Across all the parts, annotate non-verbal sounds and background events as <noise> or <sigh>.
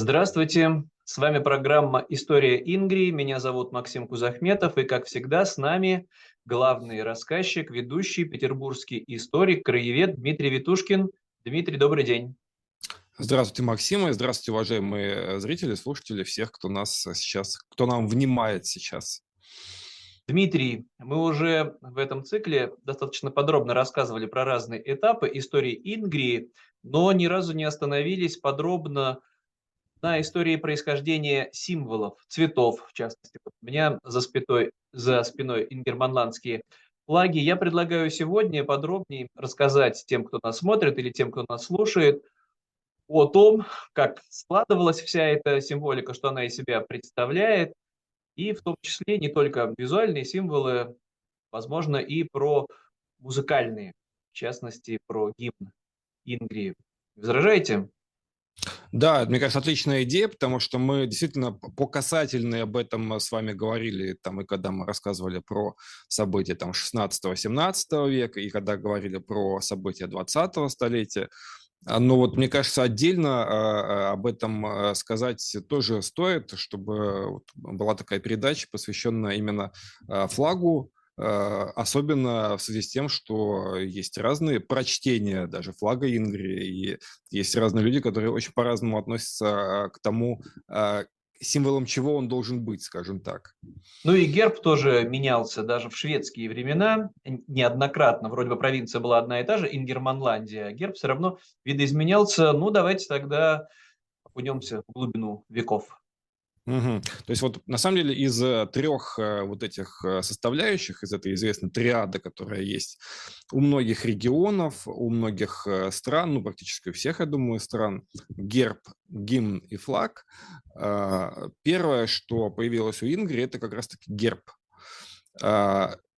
Здравствуйте, с вами программа «История Ингрии». Меня зовут Максим Кузахметов, и, как всегда, с нами главный рассказчик, ведущий петербургский историк, краевед Дмитрий Витушкин. Дмитрий, добрый день. Здравствуйте, Максим, и здравствуйте, уважаемые зрители, слушатели, всех, кто нас сейчас, кто нам внимает сейчас. Дмитрий, мы уже в этом цикле достаточно подробно рассказывали про разные этапы истории Ингрии, но ни разу не остановились подробно на истории происхождения символов, цветов, в частности. У меня за спиной, за спиной ингерманландские флаги. Я предлагаю сегодня подробнее рассказать тем, кто нас смотрит или тем, кто нас слушает, о том, как складывалась вся эта символика, что она из себя представляет, и в том числе не только визуальные символы, возможно, и про музыкальные, в частности, про гимн Ингрии. Возражаете? Да, мне кажется, отличная идея, потому что мы действительно по касательной об этом с вами говорили, там, и когда мы рассказывали про события там 16-17 века, и когда говорили про события 20 столетия, а, но вот мне кажется, отдельно а, а, об этом сказать тоже стоит, чтобы была такая передача, посвященная именно флагу, особенно в связи с тем, что есть разные прочтения даже флага Ингрии, и есть разные люди, которые очень по-разному относятся к тому, символом чего он должен быть, скажем так. Ну и герб тоже менялся даже в шведские времена неоднократно. Вроде бы провинция была одна и та же, Ингерманландия, а герб все равно видоизменялся. Ну давайте тогда окунемся в глубину веков. Угу. То есть вот на самом деле из э, трех э, вот этих э, составляющих, из этой известной триады, которая есть у многих регионов, у многих стран, ну практически у всех, я думаю, стран, герб, гимн и флаг, первое, что появилось у Ингри, это как раз-таки герб.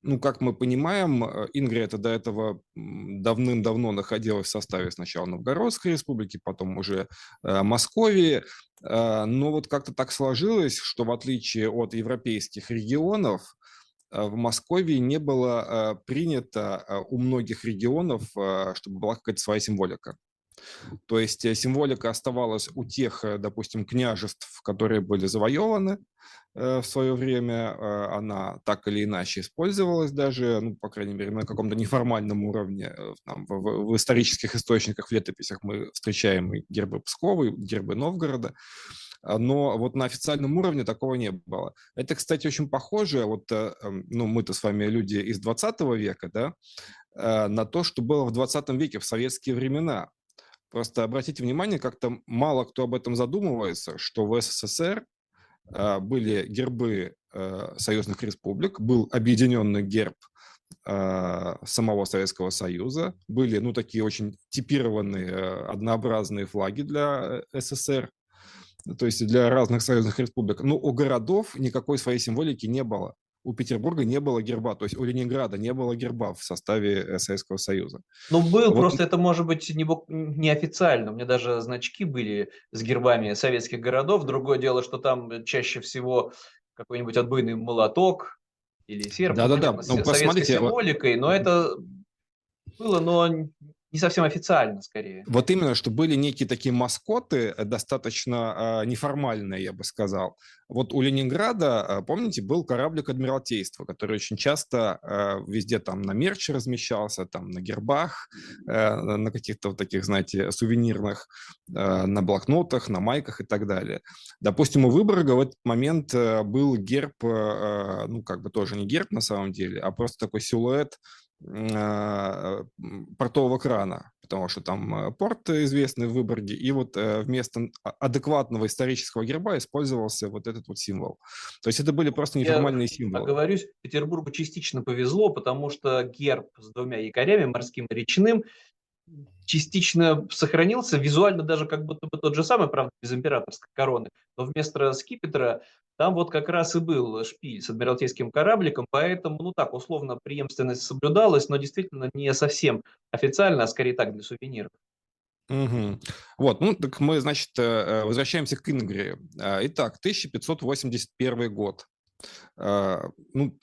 Ну, как мы понимаем, Ингрия это до этого давным-давно находилась в составе сначала Новгородской республики, потом уже Московии, Э, но вот как-то так сложилось, что в отличие от европейских регионов, э, в Москве не было э, принято у многих регионов, чтобы была какая-то своя символика. То есть символика оставалась у тех, допустим, княжеств, которые были завоеваны, Э, в свое время э, она так или иначе использовалась даже, ну, по крайней мере, на каком-то <laughs> неформальном уровне. Э, там, в, в исторических источниках, в летописях мы встречаем и гербы Пскова, и гербы Новгорода, а, но вот на официальном уровне такого не было. Это, кстати, очень похоже, вот, эм, ну, мы-то с вами люди из 20 века, да, на то, что было в 20 веке, в советские времена. Просто обратите внимание, как-то мало кто об этом задумывается, что в СССР были гербы а, союзных республик, был объединенный герб а, самого Советского Союза, были, ну, такие очень типированные, однообразные флаги для э, СССР, то есть для разных союзных республик. Но у городов никакой своей символики не было у Петербурга не было герба, то есть у Ленинграда не было герба в составе э, Советского Союза. Ну, был, вот. просто это может быть не, не официально. У меня даже значки были с гербами советских городов. Другое дело, что там чаще всего какой-нибудь отбойный молоток или серп. Да-да-да. Ну, с посмотрите, символикой, но это было, но не совсем официально, скорее. Вот именно, что были некие такие маскоты, э, достаточно э, неформальные, я бы сказал. Вот у Ленинграда, э, помните, был кораблик Адмиралтейства, который очень часто э, везде там на мерче размещался, там на гербах, э, на каких-то вот таких, знаете, сувенирных, э, на блокнотах, на майках и так далее. Допустим, у Выборга в этот момент э, был герб, э, ну, как бы тоже не герб на самом деле, а просто такой силуэт портового крана, потому что там э, порт известный в Выборге, и вот э, вместо а, адекватного исторического герба использовался вот этот вот символ. То есть это были просто неформальные Я символы. Оговорюсь, Петербургу частично повезло, потому что герб с двумя якорями, морским и речным, частично сохранился, визуально даже как будто бы тот же самый, правда, без императорской короны, но вместо скипетра там вот как раз и был шпиль с адмиралтейским корабликом, поэтому, ну так, условно, преемственность соблюдалась, но действительно не совсем официально, а скорее так, для сувениров. Угу. Вот, ну так мы, значит, э, э, возвращаемся к Ингрии. А, итак, 1581 год. А, ну,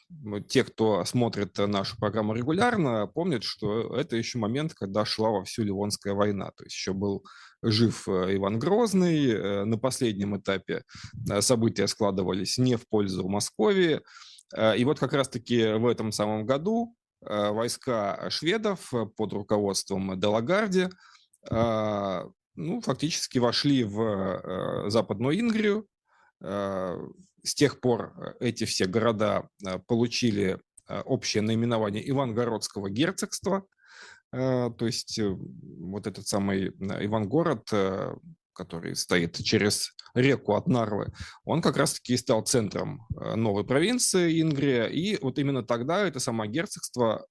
те, кто смотрит нашу программу регулярно, помнят, что это еще момент, когда шла вовсю Ливонская война. То есть еще был жив э, Иван Грозный. Э, на последнем этапе э, события складывались не в пользу Москвы. И вот как раз-таки в этом самом году войска шведов под руководством Делагарди ну, фактически вошли в Западную Ингрию, с тех пор э, эти все города э, получили э, общее наименование Ивангородского герцогства. То есть вот этот самый Ивангород, который стоит через реку от Нарвы, он как раз-таки стал центром новой провинции Ингрия. И вот именно тогда это самое герцогство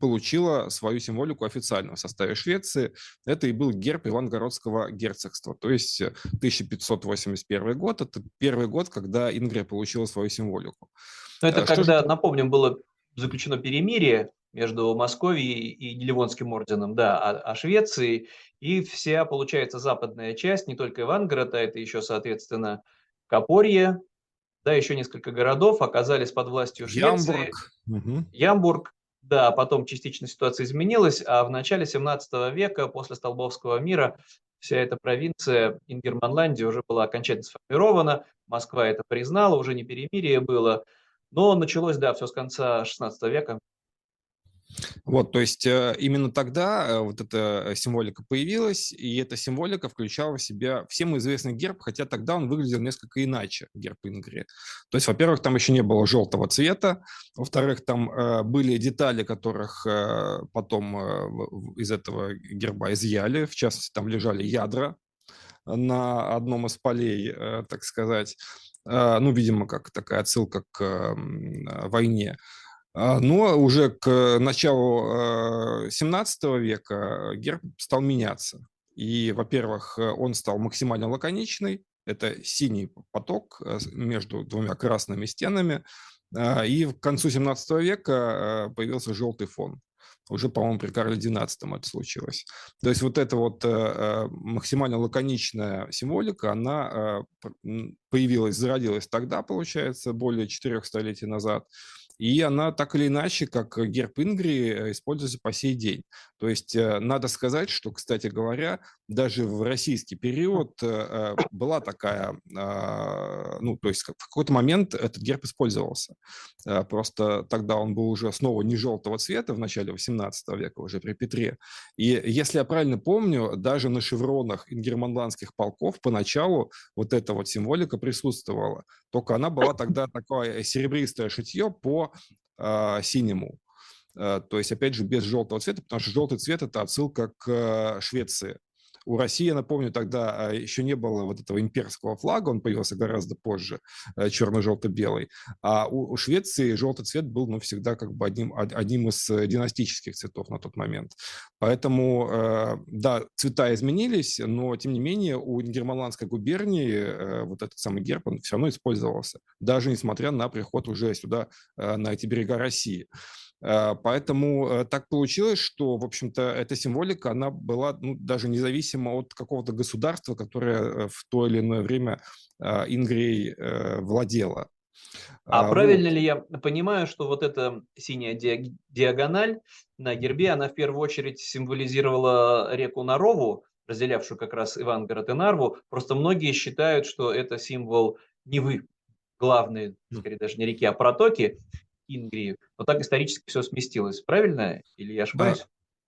получила свою символику официально в составе Швеции. Это и был герб Ивангородского герцогства. То есть 1581 э, год – это первый год, когда Ингрия получила свою символику. Но это а когда, же... напомним, было заключено перемирие между Московией и Ливонским орденом, да, а, а Швецией, и вся, получается, западная часть, не только Ивангород, а это еще, соответственно, Копорье, да, еще несколько городов оказались под властью Швеции. Ямбург. Ямбург, да, потом частично ситуация изменилась, а в начале 17 века, после Столбовского мира, вся эта провинция Ингерманландии уже была окончательно сформирована, Москва это признала, уже не перемирие было, но началось, да, все с конца 16 века, вот, то есть э, именно тогда э, вот эта символика появилась, и эта символика включала в себя всем известный герб, хотя тогда он выглядел несколько иначе, герб Ингрии. То есть, во-первых, там еще не было желтого цвета, во-вторых, там э, были детали, которых потом из этого герба изъяли, в частности, там лежали ядра на одном из полей, так сказать, ну, видимо, как такая отсылка к войне. А, но уже к началу 17 э, века герб стал меняться. И, во-первых, он стал максимально лаконичный. Это синий поток э, между двумя красными стенами. А, и к концу 17 века э, появился желтый фон. Уже, по-моему, при Карле XII это случилось. То есть вот эта вот максимально лаконичная символика, она появилась, зародилась тогда, получается, более четырех столетий назад. И она так или иначе, как герб Ингрии, э, используется по сей день. То есть э, надо сказать, что, кстати говоря, даже в российский период э, была такая, а, ну, то есть в какой-то момент этот герб использовался. Просто тогда он был уже снова не желтого цвета в начале 18 века, уже при Петре. И если я правильно помню, даже на шевронах ингерманландских полков поначалу вот эта вот символика присутствовала. Только она была тогда такое серебристое шитье по э, синему. Э, то есть, опять же, без желтого цвета, потому что желтый цвет – это отсылка к э, Швеции. У России, я напомню, тогда а, еще не было вот этого имперского флага, он появился гораздо позже, э, черно-желто-белый. А у, Швеции желтый цвет был ну, всегда как бы одним, одним из э, династических цветов на тот момент. Поэтому, э, да, цвета изменились, но, тем не менее, у Германландской губернии вот этот самый герб, он все равно использовался, даже несмотря на приход уже сюда, на эти берега России. Э, поэтому э, так получилось, что, в общем-то, эта символика, она была ну, даже независима от какого-то государства, которое э, в то или иное время Ингрией владело. А вот. правильно ли я понимаю, что вот эта синяя диагональ на гербе, она в первую очередь символизировала реку Нарову, разделявшую как раз Ивангород и Нарву. Просто многие считают, что это символ Невы, главной, скорее даже не реки, а протоки. Ингрии. Но так исторически все сместилось. Правильно? Или я ошибаюсь? Э,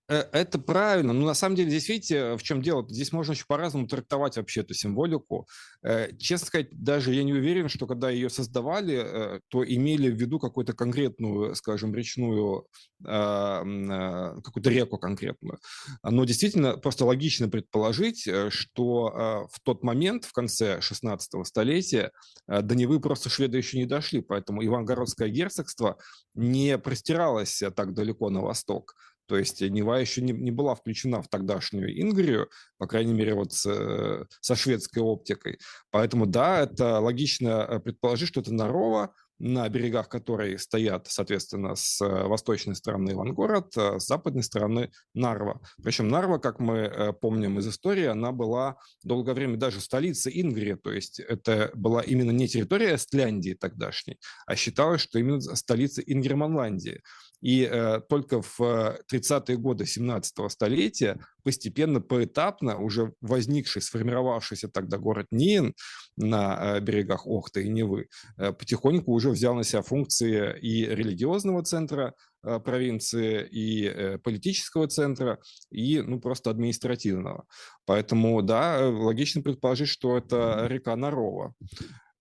это правильно. Но на самом деле, здесь видите, в чем дело? Здесь можно очень по-разному трактовать вообще эту символику. Э, честно сказать, даже я не уверен, что когда ее создавали, э, то имели в виду какую-то конкретную, скажем, речную, какую-то реку конкретную. Но действительно, просто логично предположить, что в тот момент, в конце 16 столетия, до Невы просто шведы еще не дошли, поэтому Ивангородское герцогство не простиралось так далеко на восток. То есть Нева еще не, не была включена в тогдашнюю Ингрию, по крайней мере, вот с, э, со шведской оптикой. Поэтому, да, это логично э, предположить, что это Нарова, на берегах которой стоят, соответственно, с восточной стороны Ивангород, с западной стороны Нарва. Причем Нарва, как мы помним из истории, она была долгое время даже столицей Ингрии, то есть это была именно не территория Эстляндии тогдашней, а считалось, что именно столица Ингерманландии. И э, только в 30-е годы 17-го столетия постепенно, поэтапно уже возникший, сформировавшийся тогда город Ниен на э, берегах Охты и Невы, э, потихоньку уже взял на себя функции и религиозного центра э, провинции, и э, политического центра, и ну, просто административного. Поэтому, да, логично предположить, что это река Нарова.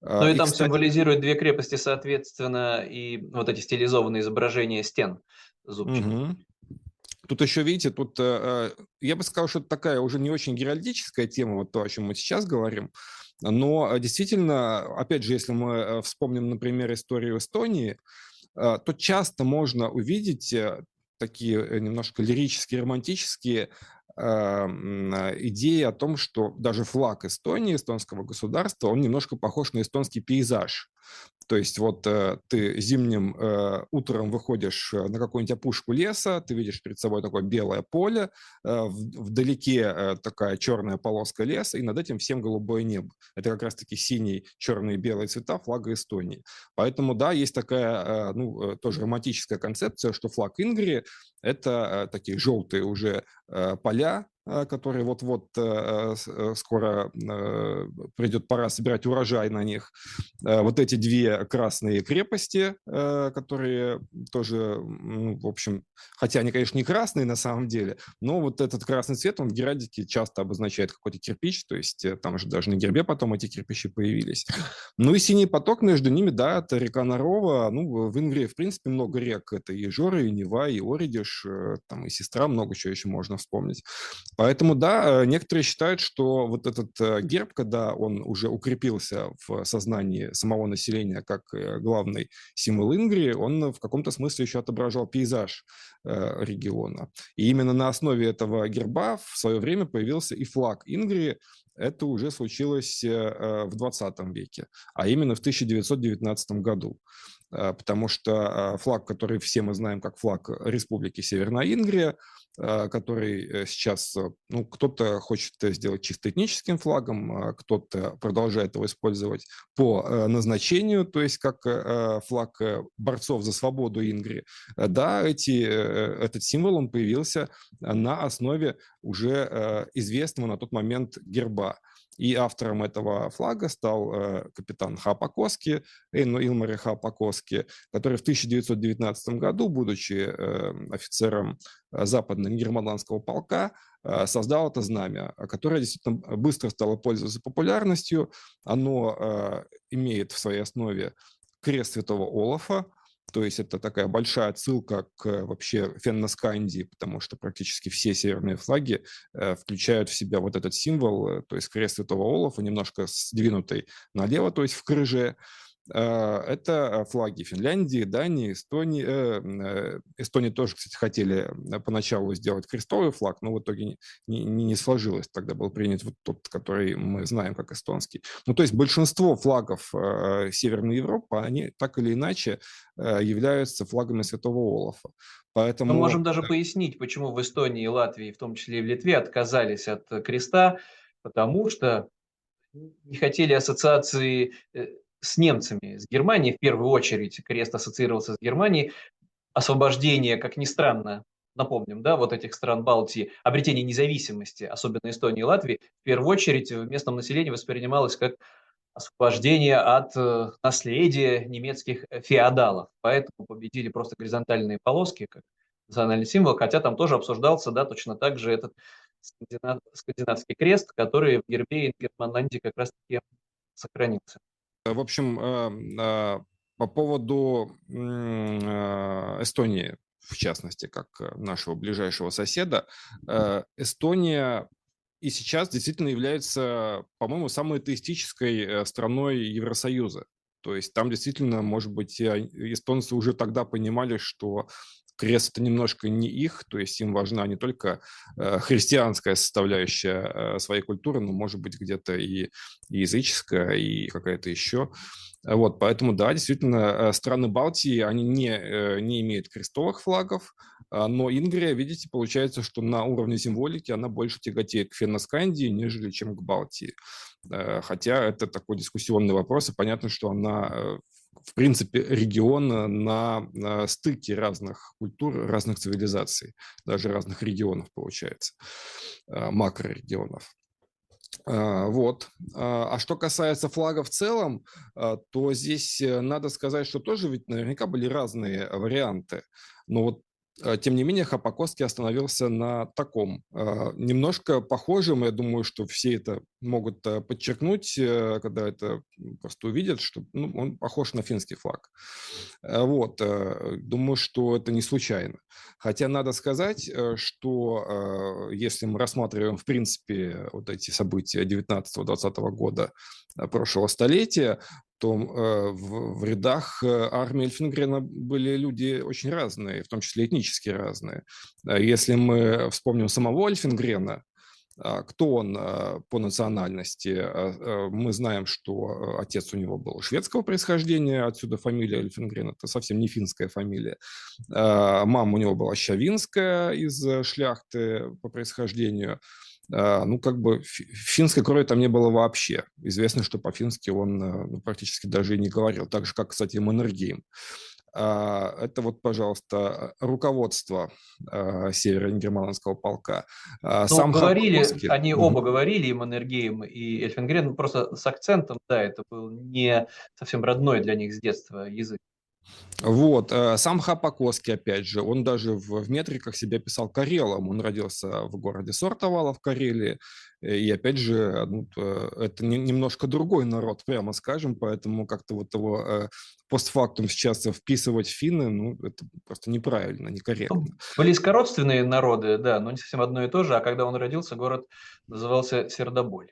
А, ну и, и там кстати... символизирует две крепости, соответственно, и вот эти стилизованные изображения стен зубчатых. Угу. Тут еще, видите, тут э, э, я бы сказал, что это такая уже не очень геральдическая тема, вот то, о чем мы сейчас говорим, но действительно, опять же, если мы э, вспомним, например, историю Эстонии, то часто можно увидеть такие немножко лирические, романтические идеи о том, что даже флаг Эстонии, эстонского государства, он немножко похож на эстонский пейзаж. То есть вот э, ты зимним э, утром выходишь э, на какую-нибудь опушку леса, ты видишь перед собой такое белое поле, вдалеке такая черная полоска леса, и над этим всем голубое небо. Это как раз-таки синий, черный и белый цвета флага Эстонии. Поэтому, да, есть такая, ну, тоже романтическая концепция, что флаг Ингрии – это такие желтые уже поля, Э, которые вот-вот э, э, скоро придет пора собирать урожай на них. Вот эти две красные крепости, которые тоже, в общем, хотя они, конечно, не красные на самом деле, но вот этот красный цвет, он в геральдике часто обозначает какой-то кирпич, то есть там же даже на гербе потом эти кирпичи появились. Ну и синий поток между ними, да, это река Нарова. Ну, в Ингрии, в принципе, много рек. Это и Жора, и Нева, и Оридиш, там и Сестра, много чего еще можно вспомнить. Поэтому, да, э, некоторые считают, что вот этот э, герб, когда он уже укрепился в сознании самого населения как э, главный символ Ингрии, он в каком-то смысле еще отображал пейзаж региона. И именно на основе этого герба в свое время появился и флаг Ингрии, это уже случилось в 20 веке, а именно в 1919 году. А, потому что флаг, который все мы знаем как флаг Республики Северная Ингрия, который э, сейчас, э, ну, кто-то хочет сделать чисто этническим флагом, кто-то продолжает его использовать по э, назначению, то есть как флаг борцов за свободу Ингрии. Да, эти, этот символ, он появился на основе уже известного на тот момент герба. И автором этого флага стал э, капитан Хапакоски, Эйно Илмари Хапакоски, который в 1919 году, будучи э, офицером э, западно-германского полка, э, создал это знамя, которое действительно быстро стало пользоваться популярностью. Оно э, имеет в своей основе крест святого Олафа, то есть это такая большая отсылка к вообще фенноскандии, потому что практически все северные флаги э, включают в себя вот этот символ, э, то есть крест Святого Олафа, немножко сдвинутый налево, то есть в крыже. А, это флаги Финляндии, Дании, Эстонии. Э, э, Эстонии тоже, кстати, хотели поначалу сделать крестовый флаг, но в итоге не, не, не сложилось. Тогда был принят вот тот, который мы знаем как эстонский. Ну, то есть большинство флагов э, Северной Европы, они так или иначе являются флагами Святого Олафа. Поэтому... Мы можем даже пояснить, почему в Эстонии и Латвии, в том числе и в Литве, отказались от креста, потому что не хотели ассоциации с немцами, с Германией в первую очередь, крест ассоциировался с Германией, освобождение, как ни странно, напомним, да, вот этих стран Балтии, обретение независимости, особенно Эстонии и Латвии, в первую очередь в местном населении воспринималось как освобождение от э, наследия немецких феодалов. Поэтому победили просто горизонтальные полоски, как национальный символ, хотя там тоже обсуждался, да, точно так же этот скандинав, скандинавский крест, который в гербе Германландии как раз-таки сохранился. В общем, э, э, по поводу э, Эстонии, в частности, как нашего ближайшего соседа, Эстония и сейчас действительно является, по-моему, самой атеистической страной Евросоюза. То есть там действительно, может быть, эстонцы уже тогда понимали, что крест это немножко не их, то есть им важна не только христианская составляющая своей культуры, но, может быть, где-то и, и языческая, и какая-то еще. Вот, поэтому, да, действительно, страны Балтии, они не, не имеют крестовых флагов, а, но Ингрия, видите, получается, что на уровне символики она больше тяготеет к Фенноскандии, нежели чем к Балтии. Э, хотя это такой дискуссионный вопрос, и понятно, что она э, в принципе, регион на, стыке разных культур, разных цивилизаций, даже разных регионов, получается, э, макрорегионов. Вот. А что касается флага в целом, то здесь надо сказать, что тоже ведь наверняка были разные варианты. Но вот а, тем не менее, Хапаковский остановился на таком, а, немножко похожем, я думаю, что все это могут э, подчеркнуть, э, когда это просто увидят, что ну, он похож на финский флаг. Э, вот, думаю, что это не случайно. Хотя надо сказать, что если мы рассматриваем, в принципе, вот эти события 19-20 года прошлого столетия, то э, в, в рядах э, армии Эльфингрена были люди очень разные, в том числе этнически разные. А если мы вспомним самого Эльфингрена, а, кто он а, по национальности? Мы знаем, что отец у него был шведского происхождения, отсюда фамилия Эльфингрен, это совсем не финская фамилия. Мама у него была щавинская из шляхты по происхождению. А, ну, как бы финской крови там не было вообще. Известно, что по-фински он э, ну, практически даже и не говорил. Так же, как, кстати, Маннергейм. А, это вот, пожалуйста, руководство а, северо-германского полка. Ну, Сам говорили, Хапковский... они оба говорили, и Маннергейм, и Эльфенгрен, просто с акцентом, да, это был не совсем родной для них с детства язык. Вот. Э, сам Хапакоский, опять же, он даже в, в метриках себя писал карелом. Он родился в городе Сортовало в Карелии. И опять же, ну, э, это не, немножко другой народ, прямо скажем, поэтому как-то вот его э, постфактум сейчас вписывать в финны, ну, это просто неправильно, некорректно. Ну, близкородственные народы, да, но не совсем одно и то же. А когда он родился, город назывался Сердоболь.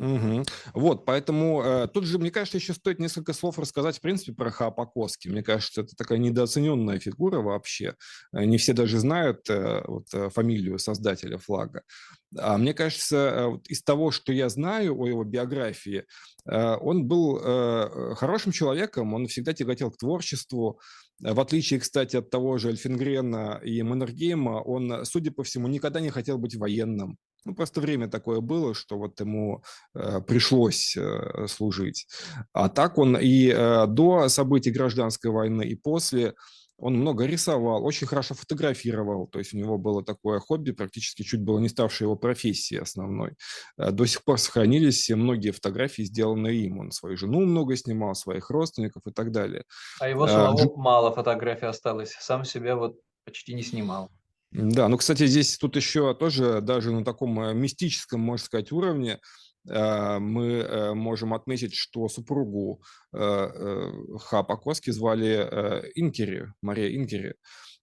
Угу. Вот, поэтому э, тут же, мне кажется, еще стоит несколько слов рассказать, в принципе, про Хаапакоски. Мне кажется, это такая недооцененная фигура вообще. Э, не все даже знают э, вот, э, фамилию создателя флага. А мне кажется, э, вот из того, что я знаю о его биографии, э, он был э, хорошим человеком, он всегда тяготел к творчеству. В отличие, кстати, от того же Эльфингрена и Маннергейма, он, судя по всему, никогда не хотел быть военным. Ну, просто время такое было, что вот ему э, пришлось э, служить. А так он и э, до событий гражданской войны, и после он много рисовал, очень хорошо фотографировал, то есть у него было такое хобби, практически чуть было не ставшее его профессией основной. Э, до сих пор сохранились многие фотографии, сделанные им. Он свою жену много снимал, своих родственников и так далее. А его самого а, мало фотографий осталось, сам себя вот почти не снимал. Да, ну, кстати, здесь тут еще тоже даже на таком э, мистическом, можно сказать, уровне э, мы э, можем отметить, что супругу Хапа Коски звали Инкери, Мария Инкери.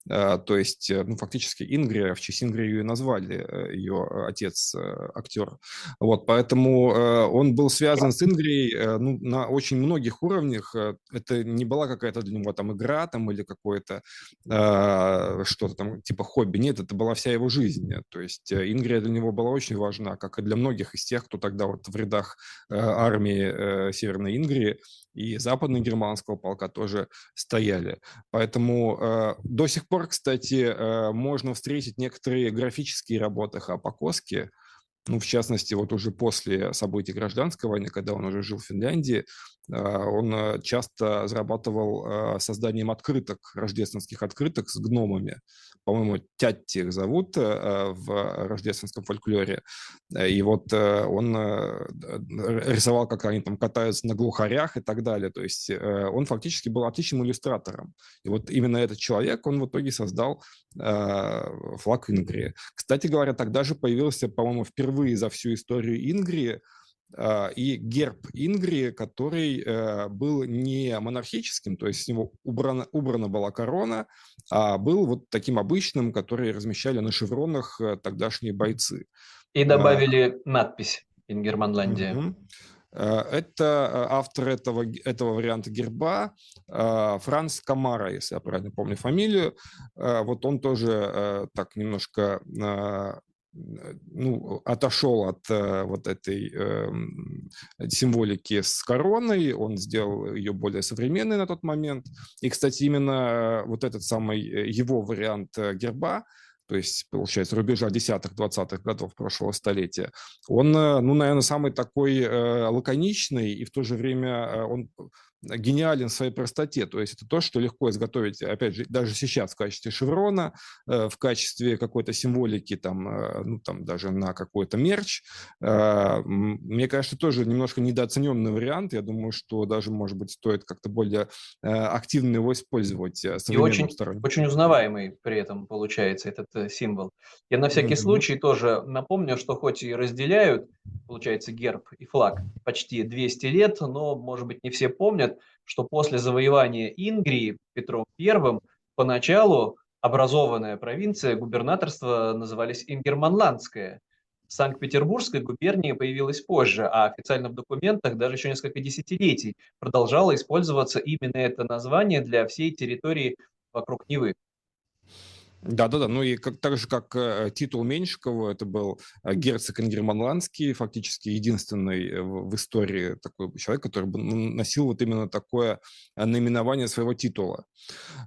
А, то есть, э, ну, фактически Ингрия, в честь Ингрии ее назвали, э, ее отец, э, актер. Вот, поэтому он был связан с Ингрией ну, на очень многих уровнях. Это не была какая-то для него там игра там, или какое-то что-то там типа хобби. Нет, это была вся его жизнь. То есть Ингрия для него была очень важна, как и для многих из тех, кто тогда вот в рядах армии Северной Ингрии и западно-германского полка тоже стояли. Поэтому э, до сих пор, кстати, э, можно встретить некоторые графические работы Хапакоски, ну, в частности, вот уже после событий гражданской войны, когда он уже жил в Финляндии, а, он э, часто зарабатывал а, созданием открыток, рождественских открыток с гномами. По-моему, Тятти их зовут э, в рождественском фольклоре. И вот э, он рисовал, как они там катаются на глухарях и так далее. То есть он фактически был отличным иллюстратором. И вот именно этот человек, он в итоге создал флаг Ингрии. Кстати говоря, тогда же появился, по-моему, впервые за всю историю Ингрии и герб Ингрии, который э, был не монархическим, то есть с него убрана, убрана была корона, а был вот таким обычным, который размещали на шевронах э, тогдашние бойцы. И добавили а, надпись «Ингерманландия». Угу. Это автор этого, этого варианта герба Франц Камара, если я правильно помню фамилию. Вот он тоже так немножко ну, отошел от э, вот этой э, символики с короной, он сделал ее более современной на тот момент. И, кстати, именно вот этот самый э, его вариант э, герба, то есть, получается, рубежа десятых, двадцатых годов прошлого столетия, он, ну, наверное, самый такой э, лаконичный, и в то же время он гениален в своей простоте. То есть это то, что легко изготовить, опять же, даже сейчас в качестве шеврона, э, в качестве какой-то символики, там, э, ну, там даже на какой-то мерч. Э, мне кажется, тоже немножко недооцененный вариант. Я думаю, что даже, может быть, стоит как-то более активно его использовать И очень, очень узнаваемый при этом получается этот символ. Я на всякий mm-hmm. случай тоже напомню, что хоть и разделяют, получается, герб и флаг почти 200 лет, но, может быть, не все помнят, помнят, что после завоевания Ингрии Петром I поначалу образованная провинция, губернаторство назывались Ингерманландское. Санкт-Петербургская губерния появилась позже, а официально в документах даже еще несколько десятилетий продолжало использоваться именно это название для всей территории вокруг Невы. Да-да-да, ну и как, так же, как э, титул Меньшикова, это был э, герцог Ингерманландский, фактически единственный э, в, в истории такой человек, который носил вот именно такое наименование своего титула.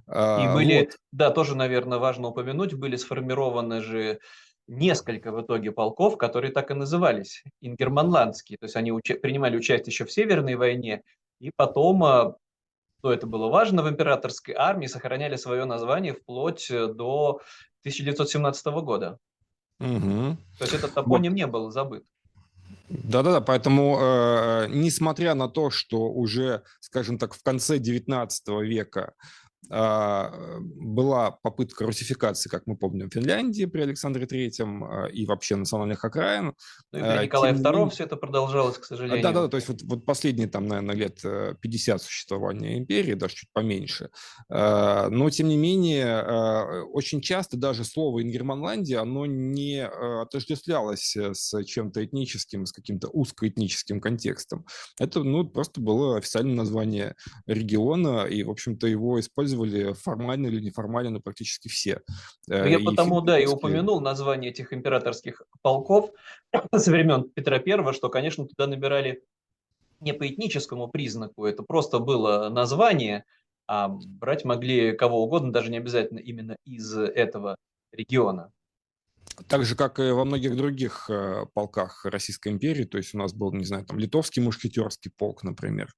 И а, были, вот. да, тоже, наверное, важно упомянуть, были сформированы же несколько в итоге полков, которые так и назывались, ингерманландские. То есть они уча- принимали участие еще в Северной войне, и потом что это было важно в императорской армии, сохраняли свое название вплоть э, до 1917 года. Угу. То есть этот топоним вот. не был забыт. Да-да-да, поэтому, э, несмотря на то, что уже, скажем так, в конце XIX века была попытка русификации, как мы помним, Финляндии при Александре Третьем а, и вообще национальных окраин. Ну, и при а, Николае Тем... II все это продолжалось, к сожалению. Да-да, то есть вот, вот последние, там, наверное, лет 50 э, существования империи, даже чуть поменьше. Но, тем не менее, очень часто даже слово «Ингерманландия», оно не отождествлялось с чем-то этническим, с каким-то узкоэтническим контекстом. Это, ну, просто было официальное название региона, и, в общем-то, его использовали использовали формально или неформально, но практически все. Э, я и потому, да, и упомянул название этих императорских полков <coughs> со времен Петра I, что, конечно, туда набирали не по этническому признаку, это просто было название, а брать могли кого угодно, даже не обязательно именно из этого региона. Так же, как и во многих других э, полках Российской империи, то есть у нас был, не знаю, там литовский мушкетерский полк, например,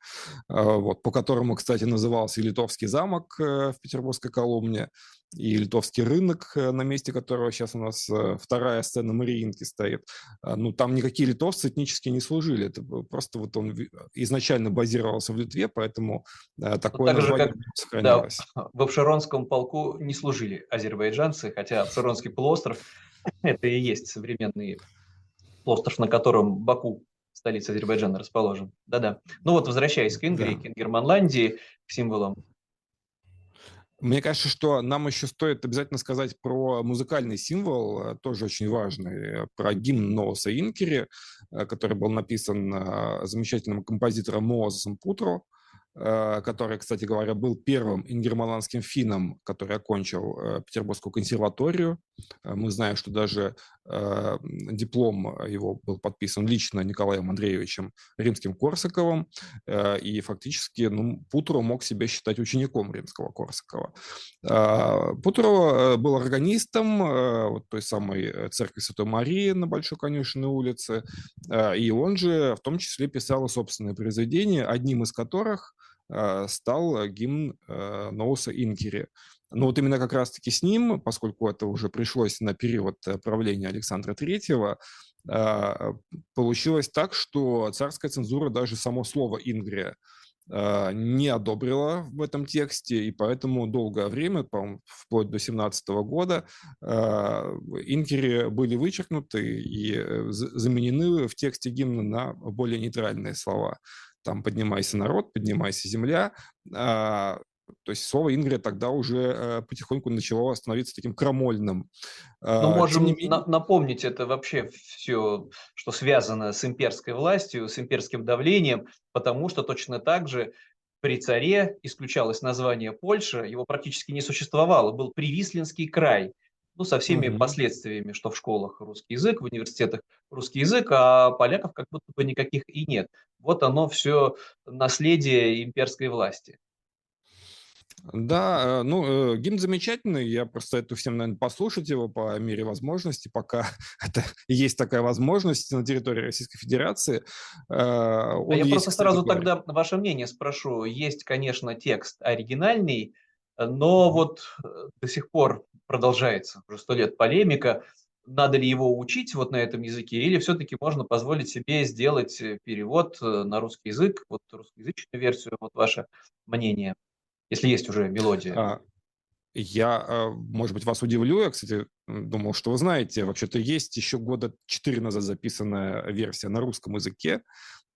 э, вот, по которому, кстати, назывался и Литовский замок э, в Петербургской Коломне, и Литовский рынок, на месте которого сейчас у нас вторая сцена Мариинки стоит. Ну, там никакие литовцы этнически не служили, это просто вот он изначально базировался в Литве, поэтому такое так же, как, сохранилось. Да, в Обширонском полку не служили азербайджанцы, хотя Обширонский полуостров Это и есть современный остров, на котором Баку, столица Азербайджана, расположен. Да-да. Ну вот, возвращаясь к Ингрии, да. к Ингерманландии, к символам. Мне кажется, что нам еще стоит обязательно сказать про музыкальный символ, э, тоже очень важный, про гимн Ноуса Инкери, э, который был написан э, замечательным композитором Моазесом Путро. Э, который, кстати говоря, был первым ингерманландским финном, который окончил э, Петербургскую консерваторию. Э, мы знаем, что даже диплом его был подписан лично Николаем Андреевичем Римским-Корсаковым, и фактически ну, Путро мог себя считать учеником Римского Корсакова. Путро был органистом вот той самой церкви Святой Марии на Большой Конюшенной улице, и он же в том числе писал собственные произведения, одним из которых стал гимн э, Ноуса Инкери. Но вот именно как раз-таки с ним, поскольку это уже пришлось на период э, правления Александра Третьего, получилось так, что царская цензура даже само слово «ингрия» не одобрила в этом тексте, и поэтому долгое время, вплоть до 17 года, инкери были вычеркнуты и заменены в тексте гимна на более нейтральные слова там «Поднимайся, народ», «Поднимайся, земля». А, То есть слово Ингрия тогда уже э, потихоньку начало становиться таким крамольным. Ну, Э, можем менее, на- напомнить это вообще все, что связано с имперской властью, с имперским давлением, потому что точно так же при царе исключалось название Польша, его практически не существовало, был Привислинский край, ну, со всеми мгм. последствиями, что в школах русский язык, в университетах русский язык, а поляков как будто бы никаких и нет. Вот оно все наследие имперской власти. Да, э, ну, э, гимн замечательный, я просто советую всем, наверное, послушать его по мере возможности, пока <laughs> это есть такая возможность на территории Российской Федерации. Э, А Он я просто сразу тогда ваше мнение спрошу. Есть, конечно, текст оригинальный, но вот э, до сих пор продолжается уже сто лет полемика, надо ли его учить вот на этом языке, или все-таки можно позволить себе сделать э, перевод э, на русский язык, вот русскоязычную версию, вот ваше мнение, если есть уже мелодия. А, Я, может быть, вас удивлю, я, кстати, думал, что вы знаете, вообще-то есть еще года четыре назад записанная версия на русском языке,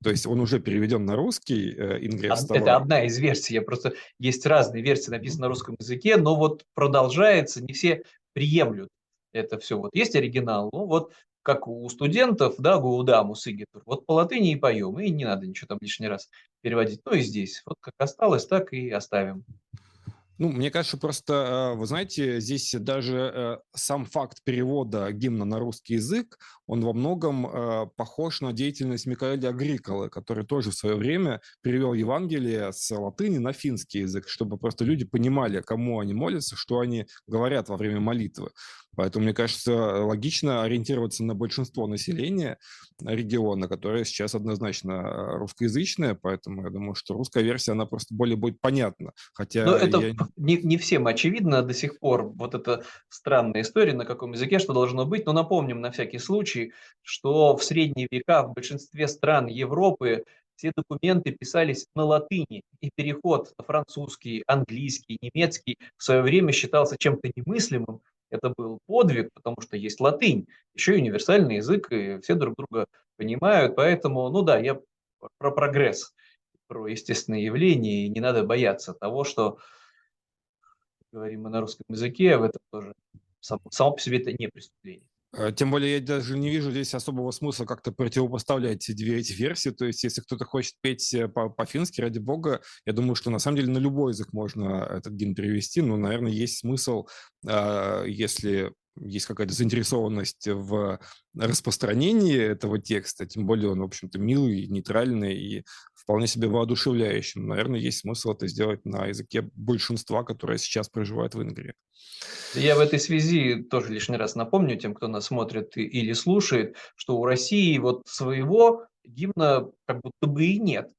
то есть он уже переведен на русский, э, Ингрия Од- Это вставай. одна из версий. Я просто есть разные версии, написаны на русском языке, но вот продолжается, не все приемлют это все. Вот есть оригинал, ну вот как у студентов, да, Гуудаму Сигитур, вот по латыни и поем, и не надо ничего там лишний раз переводить. Ну и здесь, вот как осталось, так и оставим. Ну, мне кажется, просто, э, вы знаете, здесь даже э, сам факт перевода гимна на русский язык, он во многом э, похож на деятельность Микаэля Агриколы, который тоже в свое время перевел Евангелие с латыни на финский язык, чтобы просто люди понимали, кому они молятся, что они говорят во время молитвы. Поэтому, мне кажется, логично ориентироваться на большинство населения региона, которое сейчас однозначно э, русскоязычное, поэтому я думаю, что русская версия, она просто более будет понятна. Хотя Но это я не, не всем очевидно до сих пор. Вот эта странная история, на каком языке что должно быть. Но напомним на всякий случай, что в средние века в большинстве стран Европы все документы писались на латыни, и переход на французский, английский, немецкий в свое время считался чем-то немыслимым. Это был подвиг, потому что есть латынь, еще и универсальный язык, и все друг друга понимают. Поэтому, ну да, я про прогресс, про естественные явления, и не надо бояться того, что говорим мы на русском языке, а в этом тоже само, само по себе это не преступление. Э, Тем более я даже не вижу здесь особого смысла как-то противопоставлять две эти версии. То есть, если кто-то хочет петь э, по- по-фински, ради бога, я думаю, что на самом деле на любой язык можно этот гимн перевести. Но, наверное, есть смысл, а, если есть какая-то заинтересованность в распространении этого текста, тем более он, в общем-то, милый, нейтральный и вполне себе воодушевляющий. Наверное, есть смысл это сделать на языке большинства, которое сейчас проживает в Венгрии. Я в этой связи тоже лишний раз напомню тем, кто нас смотрит или слушает, что у России вот своего гимна как будто бы и нет.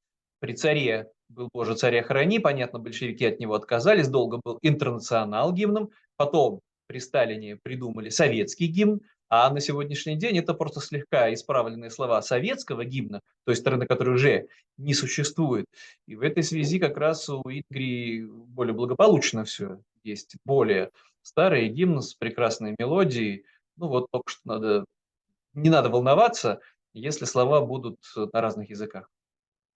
При царе был «Боже, царя храни», понятно, большевики от него отказались, долго был интернационал гимном, потом при Сталине придумали советский гимн, а на сегодняшний день это просто слегка исправленные слова советского гимна, той стороны, которой уже не существует. И в этой связи как раз у Ингрии более благополучно все. Есть более старый гимн с прекрасной мелодией. Ну вот только что надо, не надо волноваться, если слова будут на разных языках.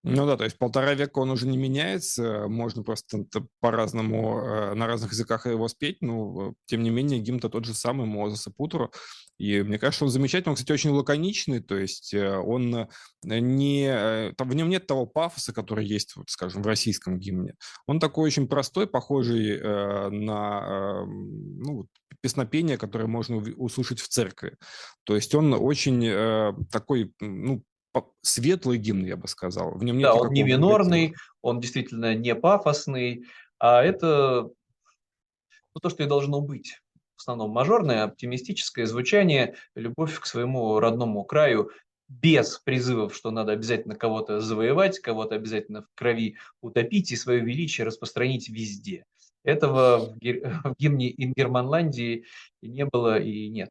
Ну да, то есть полтора века он уже не меняется, можно просто по-разному э, на разных языках его спеть, но э, тем не менее гимн-то тот же самый Мозеса Путру, и мне кажется, он замечательный, он, кстати, очень лаконичный, то есть э, он не, там в нем нет того пафоса, который есть, вот, скажем, в российском гимне. Он такой очень простой, похожий на ну, песнопение, которое можно услышать в церкви. То есть он очень такой, ну, светлый гимн, я бы сказал. В нем нет Да, он не минорный, негатива. он действительно не пафосный, а это ну, то, что и должно быть. В основном мажорное, оптимистическое звучание, любовь к своему родному краю, без призывов, что надо обязательно кого-то завоевать, кого-то обязательно в крови утопить и свое величие распространить везде. Этого <laughs> в, гимне Ингерманландии не было и нет.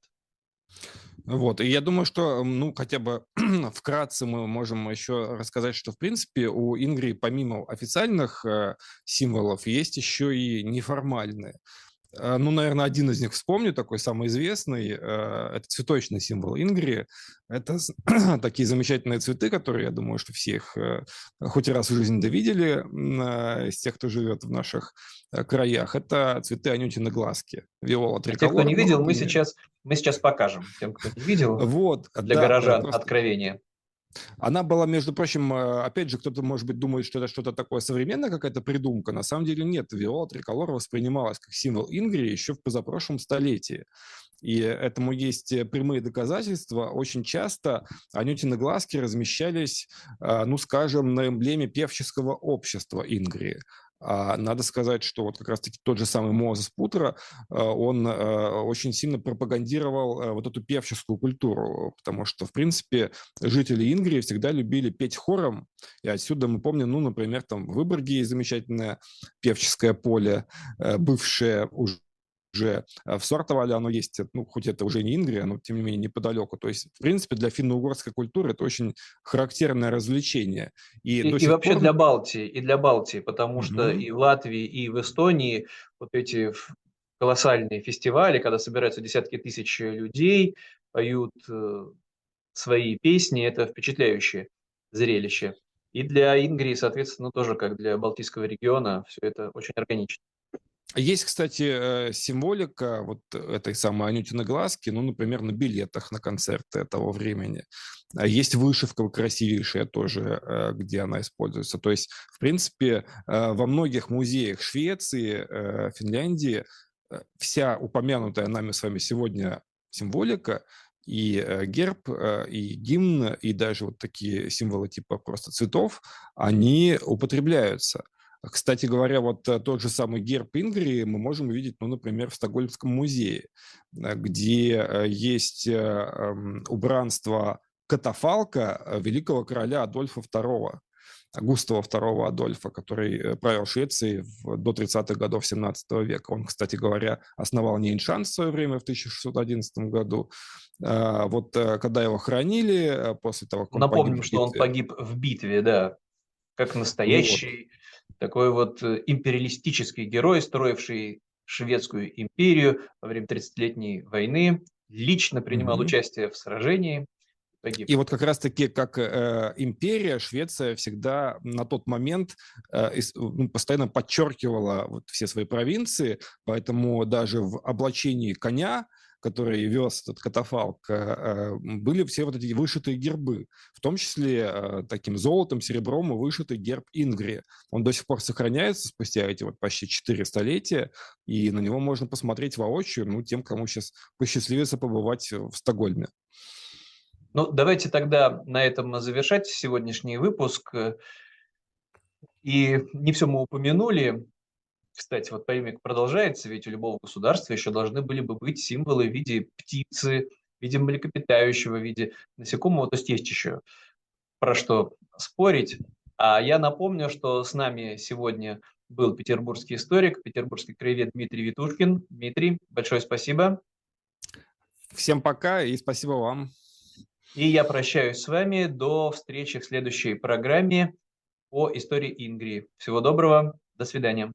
Вот, и я думаю, что, ну, хотя бы <clears throat> вкратце мы можем еще рассказать, что, в принципе, у Ингрии помимо официальных э, символов есть еще и неформальные. Э, ну, наверное, один из них вспомню, такой самый известный. Э, это цветочный символ Ингрии. Это <clears throat> такие замечательные цветы, которые, я думаю, что все их э, хоть раз в жизни довидели из тех, кто живет в наших краях. Это цветы Анютины глазки. Виола триколор. А те, кто не видел, мы сейчас, мы сейчас покажем тем, кто не видел. Вот, для да, горожан просто... откровение. Она была, между прочим, э, опять же, кто-то, может быть, думает, что это что-то такое современное, какая-то придумка. На самом деле нет. Виола триколор воспринималась как символ Ингрии еще в позапрошлом столетии. И этому есть э, прямые доказательства. Очень часто Анютины глазки размещались, э, ну, скажем, на эмблеме певческого общества Ингрии. А надо сказать, что вот как раз-таки тот же самый Мозес Путера, он очень сильно пропагандировал вот эту певческую культуру, потому что, в принципе, жители Ингрии всегда любили петь хором, и отсюда мы помним, ну, например, там в Выборге есть замечательное певческое поле, бывшее уже уже э, в Сортовале оно есть, ну, хоть это уже не Ингрия, но тем не менее неподалеку. То есть, в принципе, для финно-угорской культуры это очень характерное развлечение. И, и, и вообще пор... для Балтии, и для Балтии, потому mm-hmm. что и в Латвии, и в Эстонии вот эти колоссальные фестивали, когда собираются десятки тысяч людей, поют э, свои песни, это впечатляющее зрелище. И для Ингрии, соответственно, тоже как для Балтийского региона, все это очень органично. Есть, кстати, э, символика вот этой самой Анютиной глазки, ну, например, на билетах на концерты того времени. А есть вышивка красивейшая тоже, э, где она используется. То есть, в принципе, э, во многих музеях Швеции, Финляндии вся упомянутая нами с вами сегодня символика и герб, и гимн, и даже вот такие символы типа просто цветов, они употребляются. Кстати говоря, вот э, тот же самый герб Ингрии мы можем увидеть, ну, например, в Стокгольмском музее, э, где э, есть эм, убранство катафалка великого короля Адольфа II. Густава II Адольфа, который правил Швецией до 30-х годов 17 века. Он, кстати говоря, основал Нейншан в свое время в 1611 году. Вот когда его хоронили, после того, как он Напомним, погиб что он погиб в битве, да, как настоящий такой вот э, империалистический герой, строивший шведскую империю во время 30-летней войны, лично принимал mm-hmm. участие в сражении. Погиб. И вот как раз-таки как э, империя, Швеция всегда на тот момент э, ну, постоянно подчеркивала вот все свои провинции, поэтому даже в облачении коня который вез этот катафалк, э, э, были все вот эти вышитые гербы, в том числе э, таким золотом, серебром и вышитый герб Ингрии. Он до сих пор сохраняется спустя эти вот почти четыре столетия, и на него можно посмотреть воочию, ну, тем, кому сейчас посчастливится побывать в Стокгольме. Ну, давайте тогда на этом завершать сегодняшний выпуск. И не все мы упомянули. Кстати, вот поимик продолжается, ведь у любого государства еще должны были бы быть символы в виде птицы, в виде млекопитающего, в виде насекомого, то есть есть еще про что спорить. А я напомню, что с нами сегодня был петербургский историк, петербургский краевед Дмитрий Витушкин. Дмитрий, большое спасибо. Всем пока и спасибо вам. И я прощаюсь с вами до встречи в следующей программе по истории Ингрии. Всего доброго, до свидания.